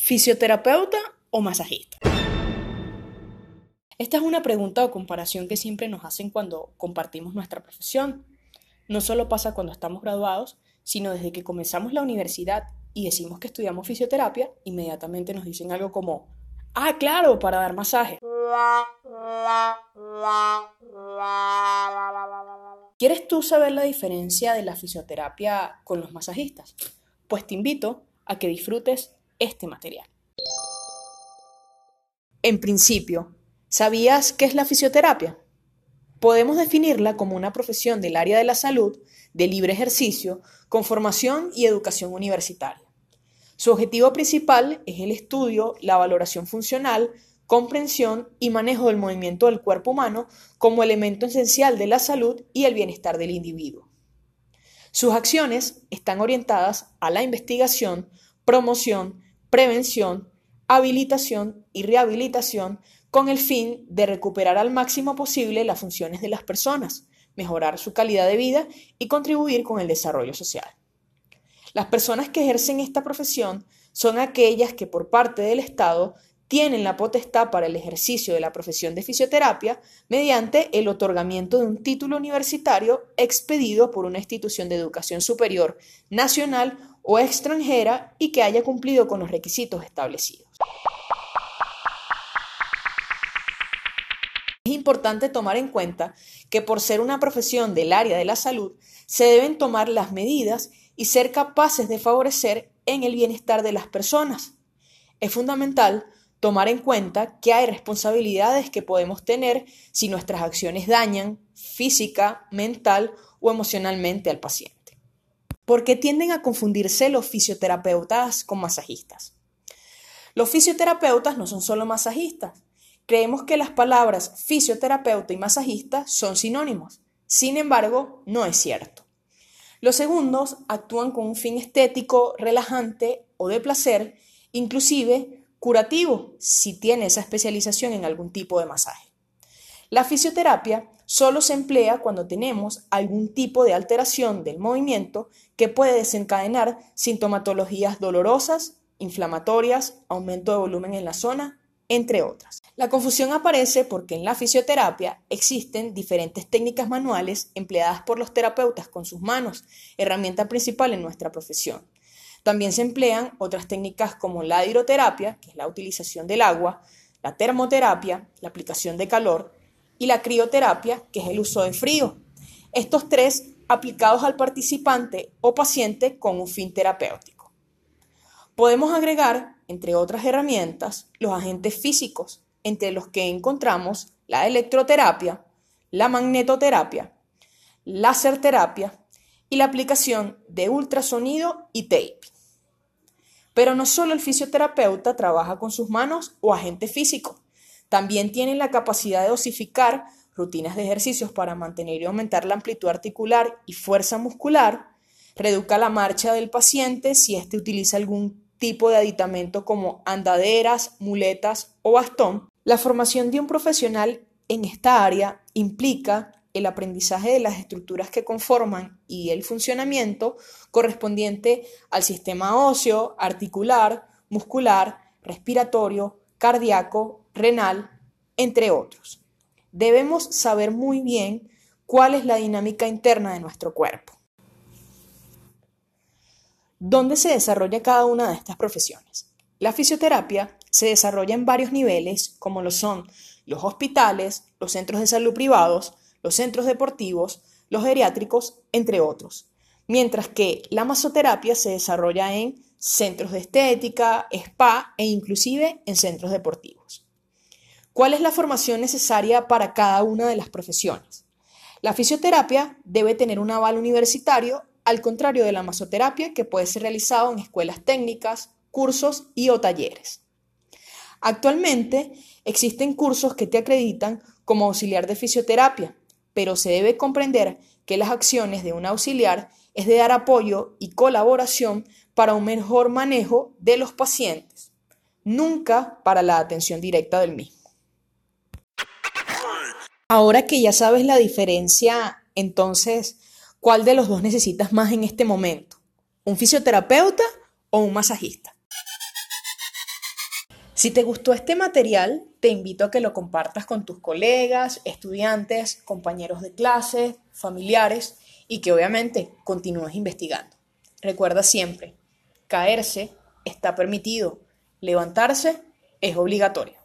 ¿Fisioterapeuta o masajista? Esta es una pregunta o comparación que siempre nos hacen cuando compartimos nuestra profesión. No solo pasa cuando estamos graduados, sino desde que comenzamos la universidad y decimos que estudiamos fisioterapia, inmediatamente nos dicen algo como, ah, claro, para dar masaje. ¿Quieres tú saber la diferencia de la fisioterapia con los masajistas? Pues te invito a que disfrutes este material. En principio, ¿sabías qué es la fisioterapia? Podemos definirla como una profesión del área de la salud, de libre ejercicio, con formación y educación universitaria. Su objetivo principal es el estudio, la valoración funcional, comprensión y manejo del movimiento del cuerpo humano como elemento esencial de la salud y el bienestar del individuo. Sus acciones están orientadas a la investigación, promoción, prevención, habilitación y rehabilitación con el fin de recuperar al máximo posible las funciones de las personas, mejorar su calidad de vida y contribuir con el desarrollo social. Las personas que ejercen esta profesión son aquellas que por parte del Estado tienen la potestad para el ejercicio de la profesión de fisioterapia mediante el otorgamiento de un título universitario expedido por una institución de educación superior nacional o extranjera y que haya cumplido con los requisitos establecidos. Es importante tomar en cuenta que por ser una profesión del área de la salud, se deben tomar las medidas y ser capaces de favorecer en el bienestar de las personas. Es fundamental tomar en cuenta que hay responsabilidades que podemos tener si nuestras acciones dañan física, mental o emocionalmente al paciente. ¿Por qué tienden a confundirse los fisioterapeutas con masajistas? Los fisioterapeutas no son solo masajistas. Creemos que las palabras fisioterapeuta y masajista son sinónimos. Sin embargo, no es cierto. Los segundos actúan con un fin estético, relajante o de placer, inclusive curativo si tiene esa especialización en algún tipo de masaje. La fisioterapia solo se emplea cuando tenemos algún tipo de alteración del movimiento que puede desencadenar sintomatologías dolorosas, inflamatorias, aumento de volumen en la zona, entre otras. La confusión aparece porque en la fisioterapia existen diferentes técnicas manuales empleadas por los terapeutas con sus manos, herramienta principal en nuestra profesión. También se emplean otras técnicas como la hidroterapia, que es la utilización del agua, la termoterapia, la aplicación de calor, y la crioterapia, que es el uso de frío. Estos tres aplicados al participante o paciente con un fin terapéutico. Podemos agregar, entre otras herramientas, los agentes físicos, entre los que encontramos la electroterapia, la magnetoterapia, láser terapia y la aplicación de ultrasonido y tape. Pero no solo el fisioterapeuta trabaja con sus manos o agente físico, también tiene la capacidad de dosificar rutinas de ejercicios para mantener y aumentar la amplitud articular y fuerza muscular, reduca la marcha del paciente si éste utiliza algún tipo de aditamento como andaderas, muletas o bastón. La formación de un profesional en esta área implica el aprendizaje de las estructuras que conforman y el funcionamiento correspondiente al sistema óseo, articular, muscular, respiratorio, cardíaco, renal, entre otros. Debemos saber muy bien cuál es la dinámica interna de nuestro cuerpo. ¿Dónde se desarrolla cada una de estas profesiones? La fisioterapia se desarrolla en varios niveles, como lo son los hospitales, los centros de salud privados, los centros deportivos, los geriátricos, entre otros. Mientras que la masoterapia se desarrolla en centros de estética, spa e inclusive en centros deportivos. ¿Cuál es la formación necesaria para cada una de las profesiones? La fisioterapia debe tener un aval universitario, al contrario de la masoterapia que puede ser realizado en escuelas técnicas, cursos y o talleres. Actualmente existen cursos que te acreditan como auxiliar de fisioterapia, pero se debe comprender que las acciones de un auxiliar es de dar apoyo y colaboración para un mejor manejo de los pacientes, nunca para la atención directa del mismo. Ahora que ya sabes la diferencia, entonces, ¿cuál de los dos necesitas más en este momento? ¿Un fisioterapeuta o un masajista? Si te gustó este material, te invito a que lo compartas con tus colegas, estudiantes, compañeros de clase, familiares y que obviamente continúes investigando. Recuerda siempre, caerse está permitido, levantarse es obligatorio.